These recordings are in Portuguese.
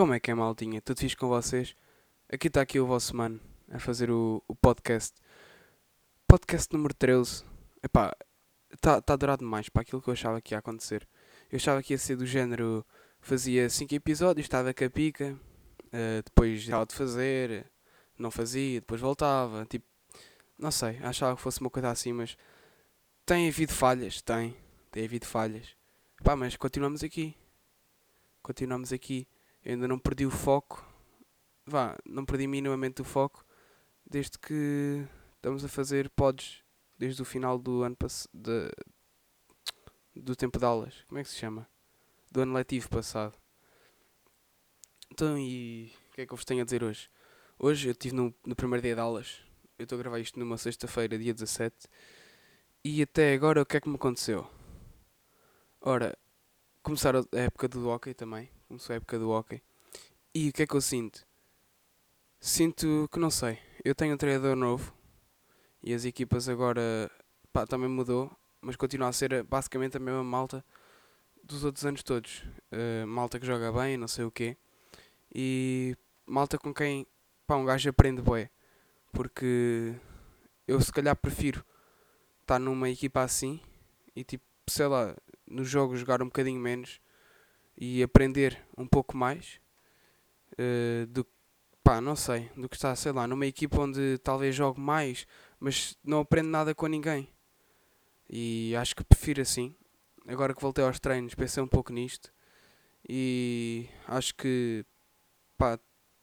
Como é que é, maltinha? Tudo fixe com vocês? Aqui está aqui o vosso mano a fazer o, o podcast. Podcast número 13. Epá, está tá a durar demais para aquilo que eu achava que ia acontecer. Eu achava que ia ser do género, fazia 5 episódios, estava com a pica, eh, depois estava de fazer, não fazia, depois voltava, tipo, não sei, achava que fosse uma coisa assim, mas tem havido falhas, tem, tem havido falhas. Pá, mas continuamos aqui. Continuamos aqui. Eu ainda não perdi o foco. Vá, não perdi minimamente o foco desde que estamos a fazer pods desde o final do ano passado. Do tempo de aulas. Como é que se chama? Do ano letivo passado. Então, e o que é que eu vos tenho a dizer hoje? Hoje eu estive no, no primeiro dia de aulas. Eu estou a gravar isto numa sexta-feira, dia 17. E até agora o que é que me aconteceu? Ora, começaram a época do hockey também. Começou a época do hockey. E o que é que eu sinto? Sinto que não sei. Eu tenho um treinador novo. E as equipas agora pá, também mudou. Mas continua a ser basicamente a mesma malta dos outros anos todos. Uh, malta que joga bem, não sei o quê. E malta com quem pá, um gajo aprende bué. Porque eu se calhar prefiro estar numa equipa assim e tipo, sei lá, nos jogos jogar um bocadinho menos e aprender um pouco mais uh, do pá, não sei, do que está, sei lá, numa equipa onde talvez jogue mais, mas não aprendo nada com ninguém. E acho que prefiro assim. Agora que voltei aos treinos, pensei um pouco nisto e acho que pá,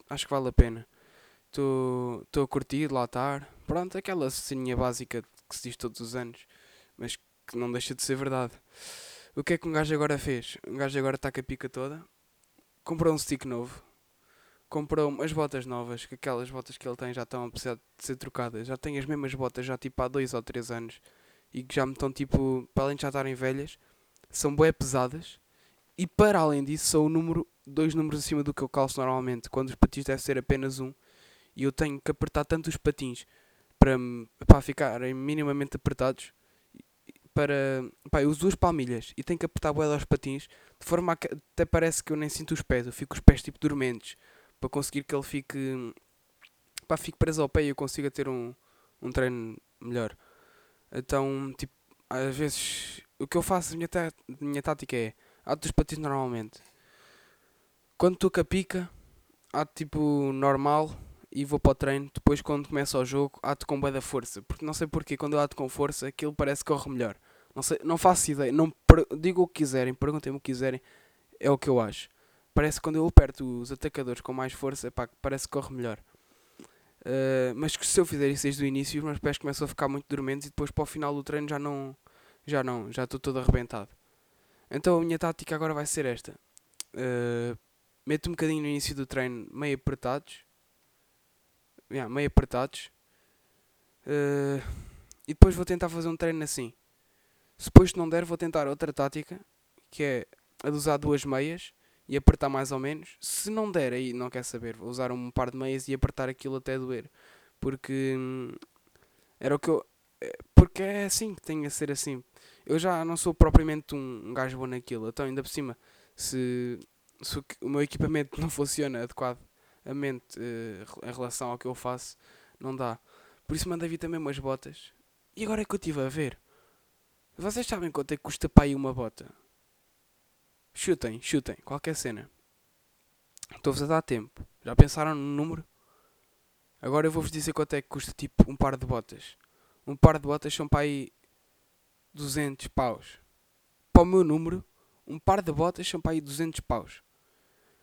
acho que vale a pena. Estou a curtir lá estar. Pronto, aquela ceninha básica que se diz todos os anos, mas que não deixa de ser verdade. O que é que um gajo agora fez? Um gajo agora está com a pica toda, comprou um stick novo, comprou umas botas novas, que aquelas botas que ele tem já estão a precisar de ser trocadas. Já tem as mesmas botas já tipo há dois ou três anos e que já me estão tipo, para além de já estarem velhas, são bué pesadas e para além disso são o número, dois números acima do que eu calço normalmente, quando os patins devem ser apenas um e eu tenho que apertar tanto os patins para, para ficarem minimamente apertados para. Pá, eu uso duas palmilhas e tenho que apertar boeda aos patins de forma a que até parece que eu nem sinto os pés, eu fico os pés tipo dormentes para conseguir que ele fique. Pá, fique preso ao pé e eu consiga ter um, um treino melhor. Então, tipo, às vezes o que eu faço, a minha, minha tática é ato dos patins normalmente. Quando estou com a pica, ato tipo normal e vou para o treino. Depois, quando começa o jogo, ato com bem da força. Porque não sei porquê, quando eu ato com força, aquilo parece que corre melhor. Não, sei, não faço ideia. Não digo o que quiserem, perguntem-me o que quiserem. É o que eu acho. Parece que quando eu aperto os atacadores com mais força, parece que corre melhor. Uh, mas se eu fizer isso desde o início, os meus pés começam a ficar muito dormentes e depois para o final do treino já não. Já não, já estou todo arrebentado. Então a minha tática agora vai ser esta. Uh, meto um bocadinho no início do treino meio apertados yeah, meio apertados. Uh, e depois vou tentar fazer um treino assim. Se depois não der, vou tentar outra tática, que é a de usar duas meias e apertar mais ou menos. Se não der, aí não quer saber, vou usar um par de meias e apertar aquilo até doer. Porque hum, era o que eu. Eh, porque é assim que tem a ser assim. Eu já não sou propriamente um, gajo bom naquilo. Então, ainda por cima, se, se o, o meu equipamento não funciona adequado a mente uh, em relação ao que eu faço, não dá. Por isso mandei vir também umas botas. E agora é que eu estive a ver. Vocês sabem quanto é que custa para aí uma bota? Chutem, chutem, qualquer cena. Estou-vos a dar tempo. Já pensaram no número? Agora eu vou-vos dizer quanto é que custa tipo um par de botas. Um par de botas são para aí 200 paus. Para o meu número, um par de botas são para aí 200 paus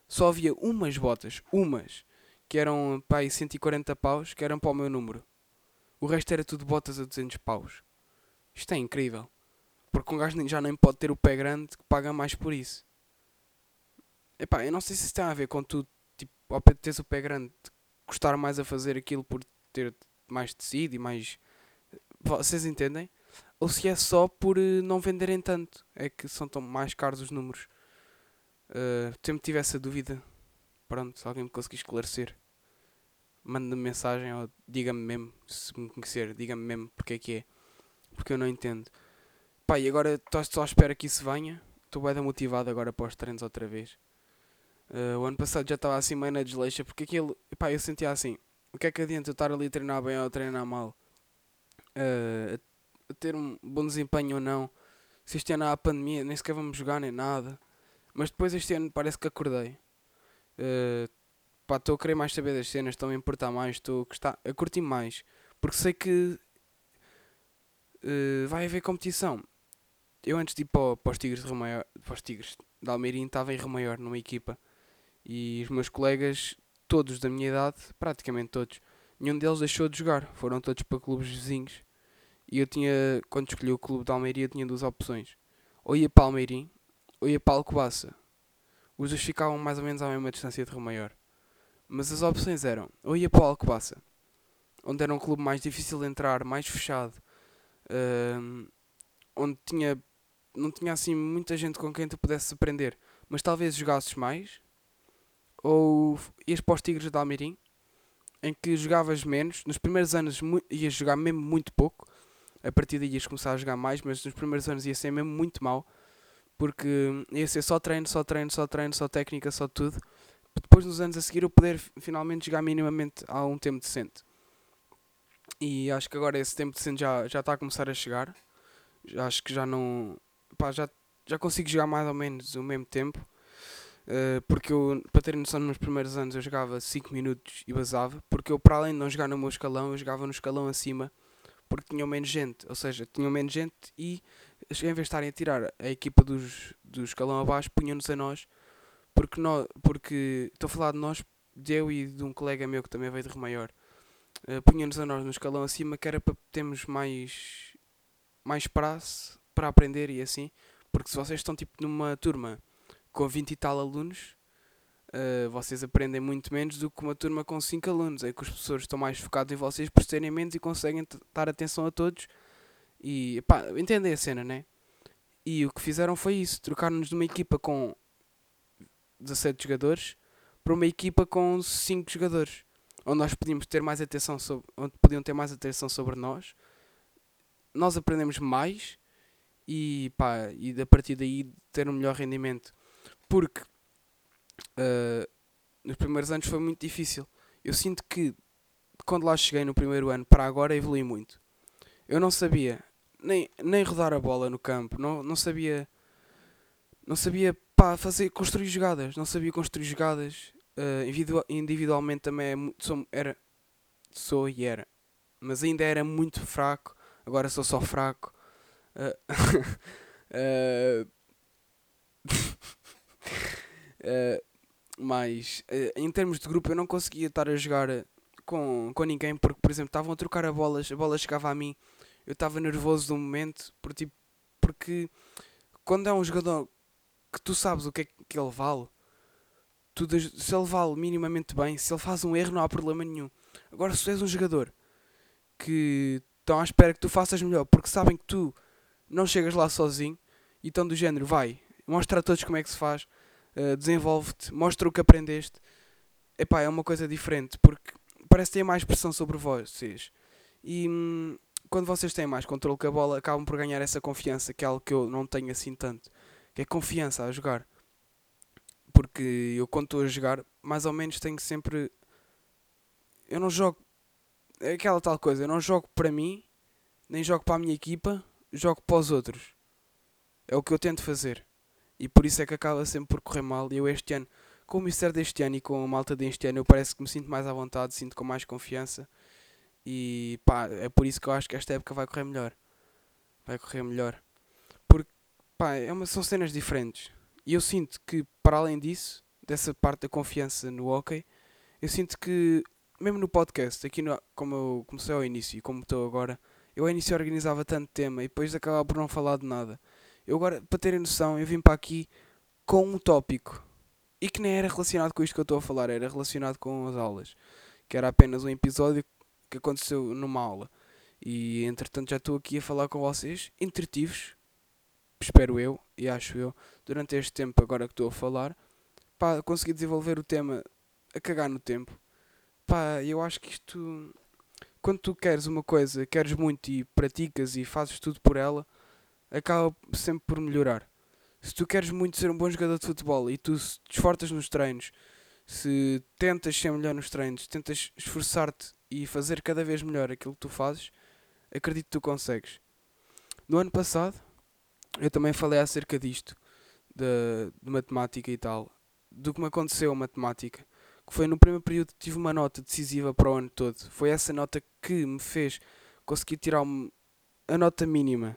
só havia umas botas, umas, que eram para aí 140 paus, que eram para o meu número. O resto era tudo botas a 200 paus. Isto é incrível. Porque um gajo já nem pode ter o pé grande que paga mais por isso. Epá, eu não sei se isso tem a ver com tu, tipo, ao pé de teres o pé grande, gostar mais a fazer aquilo por ter mais tecido e mais. Vocês entendem? Ou se é só por eh, não venderem tanto. É que são tão mais caros os números. Uh, sempre tive essa dúvida. Pronto, se alguém me conseguir esclarecer, manda-me mensagem ou diga-me mesmo, se me conhecer, diga-me mesmo porque é que é. Porque eu não entendo. Pá, e agora estou só à espera que isso venha. Estou bem motivado agora para os treinos outra vez. Uh, o ano passado já estava assim meio na desleixa, porque aquilo, pá, eu sentia assim, o que é que adianta eu estar ali a treinar bem ou a treinar mal? Uh, a ter um bom desempenho ou não? Se este ano há pandemia, nem sequer vamos jogar nem nada. Mas depois este ano parece que acordei. Uh, pá, estou a querer mais saber das cenas, estou a me importar mais, estou a, a curtir mais. Porque sei que uh, vai haver competição. Eu antes de ir para, para os Tigres de Remaior, para os Tigres de Almeirim, estava em Remaior, numa equipa. E os meus colegas, todos da minha idade, praticamente todos, nenhum deles deixou de jogar. Foram todos para clubes vizinhos. E eu tinha, quando escolhi o clube de Almeiria, tinha duas opções. Ou ia para Almeirim, ou ia para Alcobaça. Os dois ficavam mais ou menos à mesma distância de Rio Maior. Mas as opções eram, ou ia para Alcobaça, onde era um clube mais difícil de entrar, mais fechado, uh, onde tinha, não tinha assim muita gente com quem tu pudesse aprender, mas talvez jogasses mais, ou ias para os Tigres de Almeirim, em que jogavas menos, nos primeiros anos ias jogar mesmo muito pouco, a partir daí ias começar a jogar mais, mas nos primeiros anos ia ser mesmo muito mal, porque ia ser só treino, só treino, só treino, só técnica, só tudo. Depois, nos anos a seguir, eu poder finalmente jogar minimamente a um tempo decente. E acho que agora esse tempo decente já, já está a começar a chegar. Acho que já não. Pá, já, já consigo jogar mais ou menos o mesmo tempo. Uh, porque eu, para ter noção, nos primeiros anos eu jogava 5 minutos e basava. Porque eu, para além de não jogar no meu escalão, eu jogava no escalão acima. Porque tinham menos gente. Ou seja, tinham menos gente e em vez de estarem a tirar a equipa dos, do escalão abaixo, punham-nos a nós, porque, nós, porque estou a falar de nós, de eu e de um colega meu que também veio de Remaior, uh, punham-nos a nós no escalão acima, que era para termos mais, mais prazo para aprender e assim, porque se vocês estão tipo numa turma com 20 e tal alunos, uh, vocês aprendem muito menos do que uma turma com 5 alunos, é que os professores estão mais focados em vocês por serem menos e conseguem dar atenção a todos e pá, entendem a cena, né? E o que fizeram foi isso: trocaram-nos de uma equipa com 17 jogadores para uma equipa com 5 jogadores. Onde nós podíamos ter mais atenção sobre, onde podiam ter mais atenção sobre nós. Nós aprendemos mais e pá, e a partir daí ter um melhor rendimento. Porque uh, nos primeiros anos foi muito difícil. Eu sinto que quando lá cheguei no primeiro ano para agora evolui muito. Eu não sabia nem, nem rodar a bola no campo, não, não sabia não sabia pá, fazer, construir jogadas, não sabia construir jogadas. Uh, individual, individualmente também é, sou, era, sou e era, mas ainda era muito fraco, agora sou só fraco. Uh, mas em termos de grupo eu não conseguia estar a jogar com, com ninguém porque, por exemplo, estavam a trocar a bolas, a bola chegava a mim eu estava nervoso no momento, por, tipo, porque quando é um jogador que tu sabes o que é que ele vale, tu, se ele vale minimamente bem, se ele faz um erro, não há problema nenhum. Agora, se tu és um jogador que estão à espera que tu faças melhor, porque sabem que tu não chegas lá sozinho, e estão do género, vai, mostra a todos como é que se faz, uh, desenvolve-te, mostra o que aprendeste. Epá, é uma coisa diferente, porque parece ter mais pressão sobre vocês. E hum, quando vocês têm mais controle que a bola, acabam por ganhar essa confiança, que é algo que eu não tenho assim tanto, que é confiança a jogar. Porque eu quando estou a jogar, mais ou menos tenho sempre. Eu não jogo. É aquela tal coisa, eu não jogo para mim, nem jogo para a minha equipa, jogo para os outros. É o que eu tento fazer. E por isso é que acaba sempre por correr mal. E eu este ano, com o Mister deste ano e com a malta deste ano, eu parece que me sinto mais à vontade, sinto com mais confiança. E pá, é por isso que eu acho que esta época vai correr melhor. Vai correr melhor. Porque, pá, é uma, são cenas diferentes. E eu sinto que, para além disso, dessa parte da confiança no hockey, eu sinto que, mesmo no podcast, aqui no, como eu comecei ao início e como estou agora, eu ao início organizava tanto tema e depois acabava por não falar de nada. Eu agora, para terem noção, eu vim para aqui com um tópico e que nem era relacionado com isto que eu estou a falar, era relacionado com as aulas, que era apenas um episódio que aconteceu numa aula. E entretanto já estou aqui a falar com vocês, entretivos, espero eu e acho eu, durante este tempo agora que estou a falar, para conseguir desenvolver o tema a cagar no tempo. Pá, eu acho que isto, quando tu queres uma coisa, queres muito e praticas e fazes tudo por ela, acaba sempre por melhorar. Se tu queres muito ser um bom jogador de futebol e tu te esforças nos treinos, se tentas ser melhor nos treinos, tentas esforçar-te e fazer cada vez melhor aquilo que tu fazes, acredito que tu consegues. No ano passado, eu também falei acerca disto, de, de matemática e tal, do que me aconteceu a matemática, que foi no primeiro período que tive uma nota decisiva para o ano todo. Foi essa nota que me fez conseguir tirar a nota mínima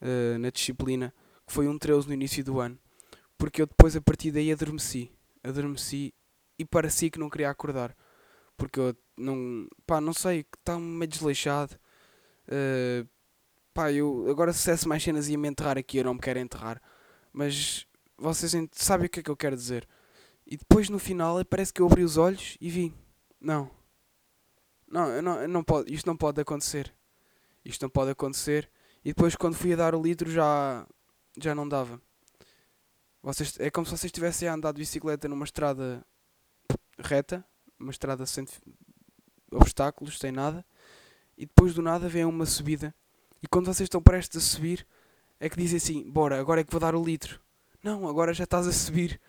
uh, na disciplina, que foi um 13 no início do ano, porque eu depois a partir daí adormeci, adormeci e parecia que não queria acordar, porque eu não, pá, não sei, estava meio desleixado. Uh, pá, eu agora fizesse mais cenas ia me enterrar aqui, eu não me quero enterrar, mas vocês sabem o que é que eu quero dizer. E depois no final parece que eu abri os olhos e vi, não, não, eu não, eu não pode, isto não pode acontecer, isto não pode acontecer. E depois quando fui a dar o litro já, já não dava. Vocês, é como se vocês tivessem andado de bicicleta numa estrada reta, uma estrada sem obstáculos, sem nada, e depois do nada vem uma subida. E quando vocês estão prestes a subir, é que dizem assim: Bora, agora é que vou dar o litro. Não, agora já estás a subir.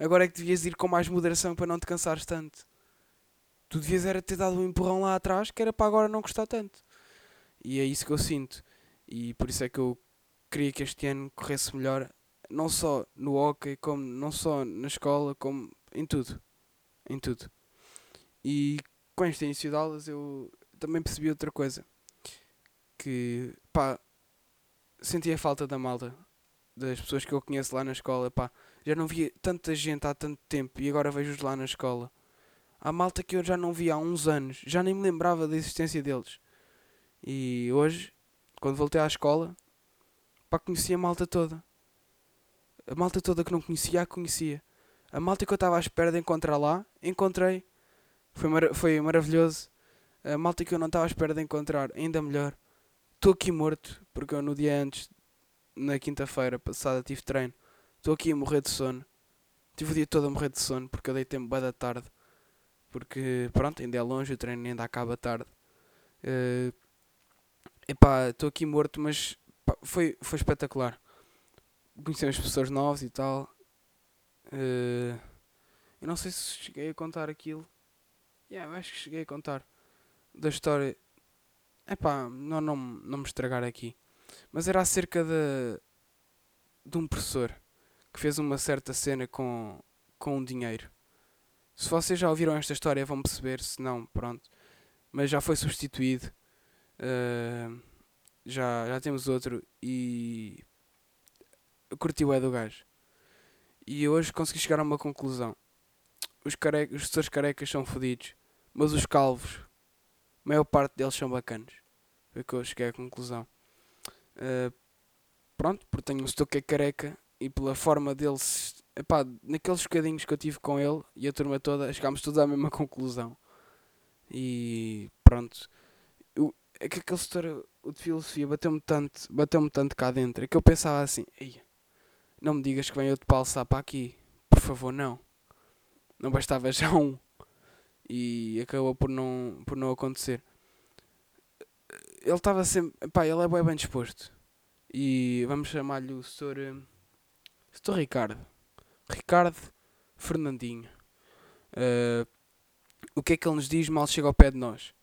Agora é que devias ir com mais moderação para não te cansares tanto. Tu devias era ter dado um empurrão lá atrás que era para agora não custar tanto. E é isso que eu sinto. E por isso é que eu queria que este ano corresse melhor, não só no hockey, como não só na escola, como em tudo. Em tudo. E com este início de aulas eu também percebi outra coisa. Que, pá, sentia falta da malta, das pessoas que eu conheço lá na escola, pá. Já não via tanta gente há tanto tempo e agora vejo-os lá na escola. Há malta que eu já não via há uns anos, já nem me lembrava da existência deles. E hoje, quando voltei à escola, pá, conhecia a malta toda. A malta toda que não conhecia, a conhecia. A malta que eu estava à espera de encontrar lá, encontrei. Foi, mar foi maravilhoso. A malta que eu não estava à espera de encontrar, ainda melhor. Estou aqui morto, porque eu no dia antes, na quinta-feira passada, tive treino. Estou aqui a morrer de sono. Tive o dia todo a morrer de sono, porque eu dei tempo bem da tarde. Porque, pronto, ainda é longe, o treino ainda acaba tarde. Uh, epá, estou aqui morto, mas pá, foi, foi espetacular. Conhecemos pessoas novas e tal. Uh, eu não sei se cheguei a contar aquilo. Yeah, acho que cheguei a contar. Da história. Epá, não, não, não me estragar aqui. Mas era acerca de, de um professor que fez uma certa cena com, com um dinheiro. Se vocês já ouviram esta história vão perceber, se não, pronto. Mas já foi substituído. Uh, já, já temos outro e curtiu é do gajo. E hoje consegui chegar a uma conclusão. Os, care... os professores carecas são fodidos, mas os calvos, a maior parte deles são bacanos. Foi que eu cheguei à conclusão. Uh, pronto, porque tenho um setor que é careca e pela forma deles, epá, naqueles bocadinhos que eu tive com ele e a turma toda, chegámos todos à mesma conclusão. E pronto. Eu, é que aquele setor o de filosofia bateu-me tanto, bateu-me tanto cá dentro, é que eu pensava assim, Ei, não me digas que vem outro palçar para aqui, por favor, não. Não bastava já um. E acabou por não, por não acontecer. Ele estava sempre, pá, ele é bem, bem disposto. E vamos chamar-lhe o Sr. Sr. Ricardo. Ricardo Fernandinho. Uh, o que é que ele nos diz mal chega ao pé de nós?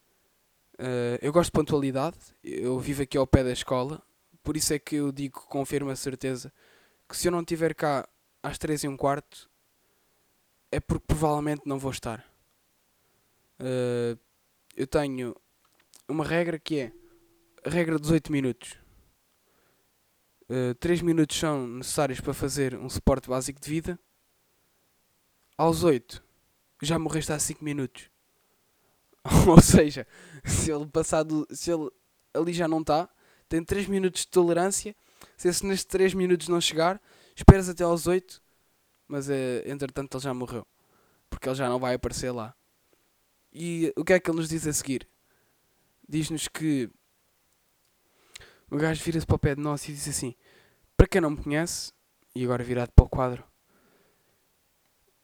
Uh, eu gosto de pontualidade, eu vivo aqui ao pé da escola, por isso é que eu digo com firme certeza que se eu não estiver cá às 3 e um quarto é porque provavelmente não vou estar. Uh, eu tenho uma regra que é a regra dos 8 minutos. Uh, 3 minutos são necessários para fazer um suporte básico de vida. Aos 8 já morreste há 5 minutos. Ou seja, se ele passado, se ele ali já não está, tem 3 minutos de tolerância. Se esse nestes 3 minutos não chegar, esperas até aos 8, mas é, entretanto ele já morreu. Porque ele já não vai aparecer lá. E o que é que ele nos diz a seguir? Diz-nos que o gajo vira-se para o pé de nós e diz assim: Para quem não me conhece, e agora virado para o quadro,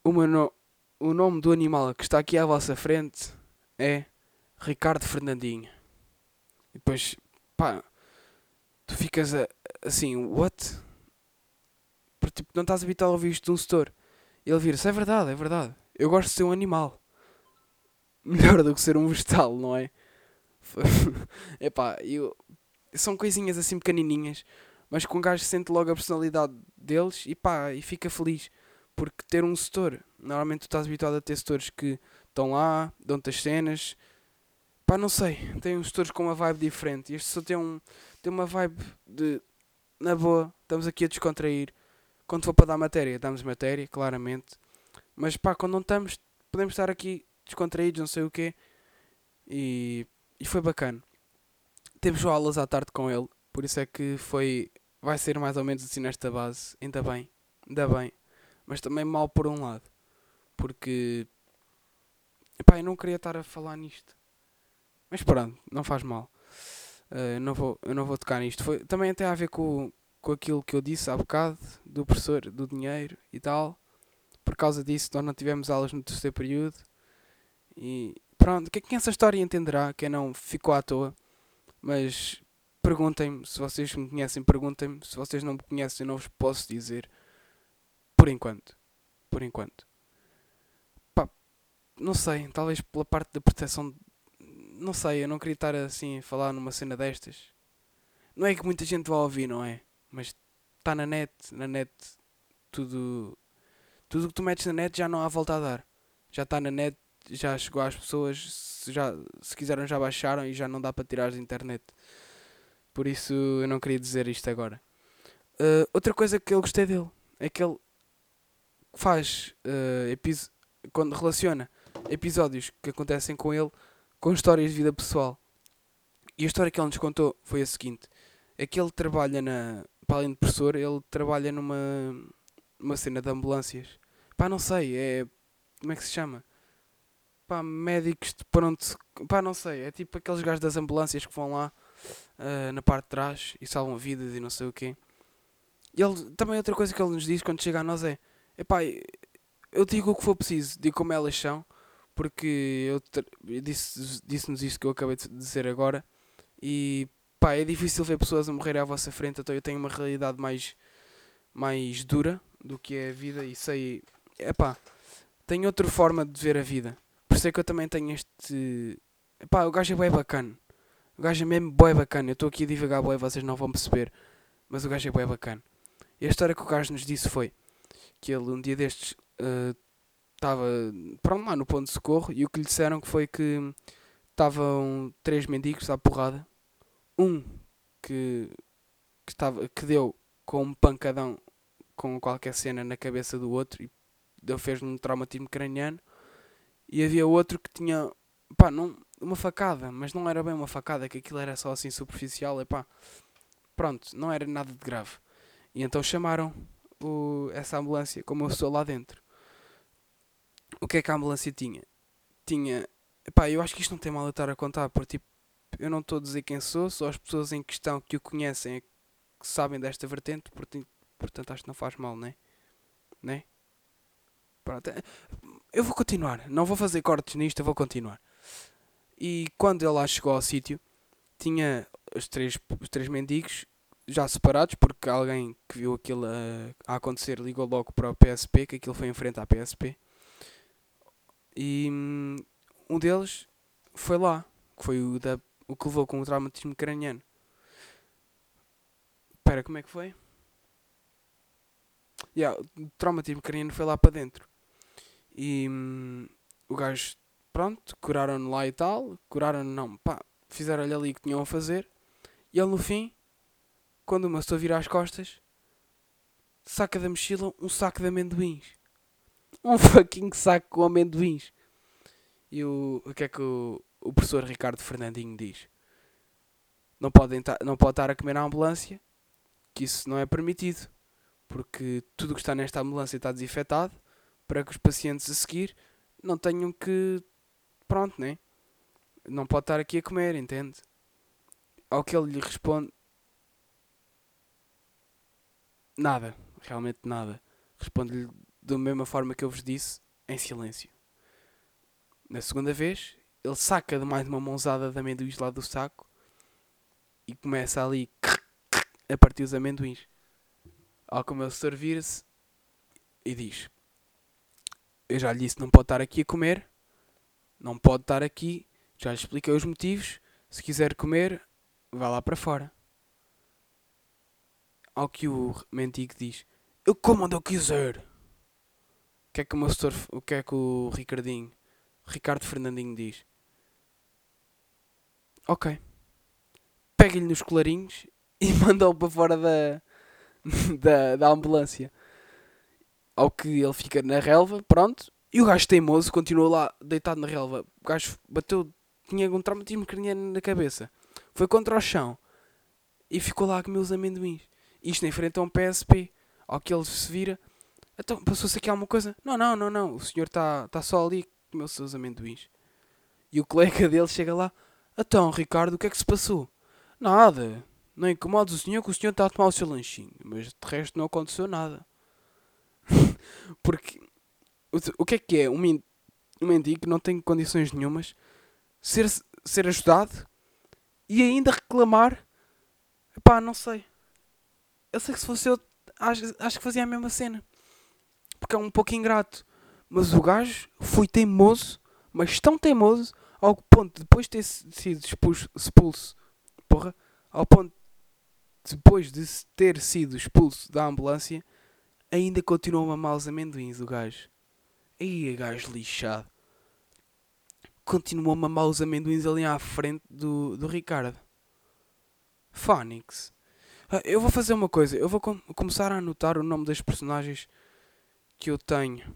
o, no, o nome do animal que está aqui à vossa frente é Ricardo Fernandinho. E depois, pá, tu ficas a, assim, what? tipo, não estás habituado a ouvir isto de um setor. E ele vira-se, é verdade, é verdade. Eu gosto de ser um animal. Melhor do que ser um vegetal, não é? Epá, eu... são coisinhas assim pequenininhas, mas que um gajo sente logo a personalidade deles e pá, e fica feliz. Porque ter um setor, normalmente tu estás habituado a ter setores que estão lá, dão-te as cenas. Pá, não sei, tem uns setores com uma vibe diferente. Este só tem, um, tem uma vibe de, na boa, estamos aqui a descontrair. Quando for para dar matéria, damos matéria, claramente. Mas pá, quando não estamos, podemos estar aqui descontraídos, não sei o quê. E, e foi bacana. Temos aulas à tarde com ele, por isso é que foi. Vai ser mais ou menos assim nesta base. Ainda bem, ainda bem mas também mal por um lado. Porque epá, eu não queria estar a falar nisto. Mas pronto, não faz mal. Uh, não vou, eu não vou tocar nisto. Foi, também tem a ver com, com aquilo que eu disse há bocado, do professor, do dinheiro e tal. Por causa disso, nós não tivemos aulas no terceiro período. E pronto, quem essa história entenderá, quem não ficou à toa. Mas perguntem-me, se vocês me conhecem, perguntem-me. Se vocês não me conhecem, não vos posso dizer. Por enquanto. Por enquanto. Pá, não sei, talvez pela parte da proteção. Não sei, eu não queria estar assim a falar numa cena destas. Não é que muita gente vá ouvir, não é? Mas está na net, na net tudo. Tudo que tu metes na net já não há volta a dar. Já está na net, já chegou às pessoas, se, já, se quiseram já baixaram e já não dá para tirar da internet. Por isso eu não queria dizer isto agora. Uh, outra coisa que eu gostei dele é que ele faz uh, quando relaciona episódios que acontecem com ele com histórias de vida pessoal. E a história que ele nos contou foi a seguinte: é que ele trabalha na. Para além de professor, ele trabalha numa. numa cena de ambulâncias. Pá, não sei, é. Como é que se chama? Pá, médicos de pronto. Pá, não sei, é tipo aqueles gajos das ambulâncias que vão lá uh, na parte de trás e salvam vidas e não sei o quê. E ele, também outra coisa que ele nos diz quando chega a nós é Epá, eu digo o que for preciso, digo como elas são, porque eu disse-nos disse isso que eu acabei de dizer agora. E pá, é difícil ver pessoas a morrer à vossa frente, então eu tenho uma realidade mais, mais dura do que é a vida e sei. Epá, tenho outra forma de ver a vida. Por isso é que eu também tenho este. Epá, o gajo é bem bacana. O gajo é mesmo bem bacana. Eu estou aqui a divagar bem, vocês não vão perceber. Mas o gajo é bem bacana. E a história que o gajo nos disse foi que ele um dia destes estava uh, pronto lá no ponto de socorro e o que lhe disseram que foi que estavam três mendigos à porrada. Um que, que, estava, que deu com um pancadão com qualquer cena na cabeça do outro e deu, fez um traumatismo craniano. E havia outro que tinha pá, não, uma facada, mas não era bem uma facada, que aquilo era só assim superficial. E pá, pronto, não era nada de grave. E então chamaram o, essa ambulância, como eu estou lá dentro. O que é que a ambulância tinha? Tinha. Pá, eu acho que isto não tem mal a estar a contar, porque tipo, eu não estou a dizer quem sou, só as pessoas em questão que o conhecem é que sabem desta vertente, portanto, portanto acho que não faz mal, né? Né? Pronto. Eu vou continuar, não vou fazer cortes nisto, eu vou continuar. E quando ele lá chegou ao sítio, tinha os três, os três mendigos já separados, porque alguém que viu aquilo a, a, acontecer ligou logo para o PSP, que aquilo foi em frente à PSP. E hum, um deles foi lá, que foi o, da, o que levou com o traumatismo craniano. Espera, como é que foi? Yeah, o traumatismo craniano foi lá para dentro. E hum, o gajo, pronto, curaram-no lá e tal. Curaram-no, não, pá, fizeram-lhe ali o que tinham a fazer. E ele no fim quando uma pessoa vira as costas, saca da mochila um saco de amendoins. Um fucking saco com amendoins. E o, o que é que o, o professor Ricardo Fernandinho diz? Não, podem não pode estar a comer na ambulância, que isso não é permitido, porque tudo o que está nesta ambulância está desinfetado, para que os pacientes a seguir não tenham que. Pronto, né? Não pode estar aqui a comer, entende? Ao que ele lhe responde, Nada, realmente nada. Respondo-lhe da mesma forma que eu vos disse, em silêncio. Na segunda vez, ele saca de mais uma mãozada de amendoins lá do saco e começa ali a partir os amendoins. Ao que o meu setor vira-se e diz: Eu já lhe disse, não pode estar aqui a comer, não pode estar aqui, já lhe expliquei os motivos. Se quiser comer, vá lá para fora. Ao que o mendigo diz: Eu como onde eu quiser. O que é que o meu setor, o que é que o Ricardinho, Ricardo Fernandinho diz? Ok. Pega-lhe nos colarinhos e manda-o para fora da, da, da ambulância. Ao que ele fica na relva, pronto. E o gajo teimoso continua lá deitado na relva. O gajo bateu, tinha um traumatismo craniano na cabeça. Foi contra o chão e ficou lá com meus amendoins. Isto em frente a um PSP. Ao que ele se vira, então passou-se aqui alguma coisa? Não, não, não, não. O senhor está tá só ali com meus seus amendoins. E o colega dele chega lá. Então, Ricardo, o que é que se passou? Nada. Não incomodes o senhor que o senhor está a tomar o seu lanchinho. Mas de resto não aconteceu nada. Porque o, que é que é? Um, um mendigo que não tem condições nenhumas ser, ser ajudado e ainda reclamar. Pá, não sei. Eu sei que se fosse eu, acho, acho que fazia a mesma cena. Porque é um pouco ingrato. Mas o gajo foi teimoso, mas tão teimoso, ao ponto de depois de ter sido expulso, expulso porra, ao ponto de depois de ter sido expulso da ambulância, ainda continuou a mamar os amendoins, o gajo. Aí, gajo lixado. Continuou a mamar os amendoins ali à frente do, do Ricardo. Phonics. Ah, Eu vou fazer uma coisa. Eu vou com- começar a anotar o nome das personagens que eu tenho.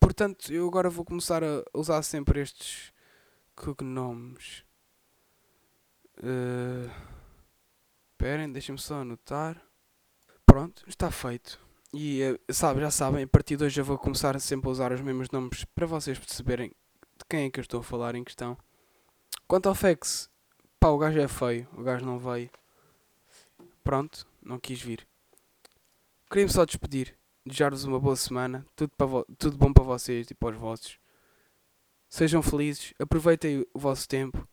Portanto, eu agora vou começar a usar sempre estes cognomes. Eh, Esperem, deixem-me só anotar. Pronto, está feito. E eh, sabe, já sabem, a partir de hoje eu vou começar sempre a usar os mesmos nomes para vocês perceberem de quem é que eu estou a falar em questão. Quanto ao Fex, pá, o gajo é feio, o gajo não veio. Pronto, não quis vir. Queria-me só despedir, desejar-vos uma boa semana, tudo, para tudo bom para vocês e para os vossos. Sejam felizes, aproveitem o vosso tempo,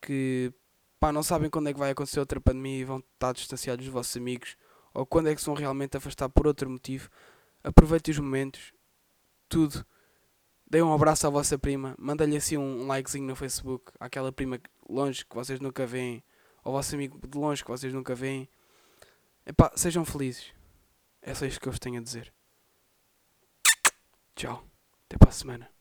que pá, não sabem quando é que vai acontecer outra pandemia e vão estar distanciados dos vossos amigos, ou quando é que se vão realmente afastar por outro motivo. Aproveitem os momentos, tudo. Deem um abraço à vossa prima, manda-lhe assim um likezinho no Facebook, àquela prima longe que vocês nunca veem, ao vosso amigo de longe que vocês nunca veem. Epá, sejam felizes. É só isto que eu vos tenho a dizer. Tchau. Até para a semana.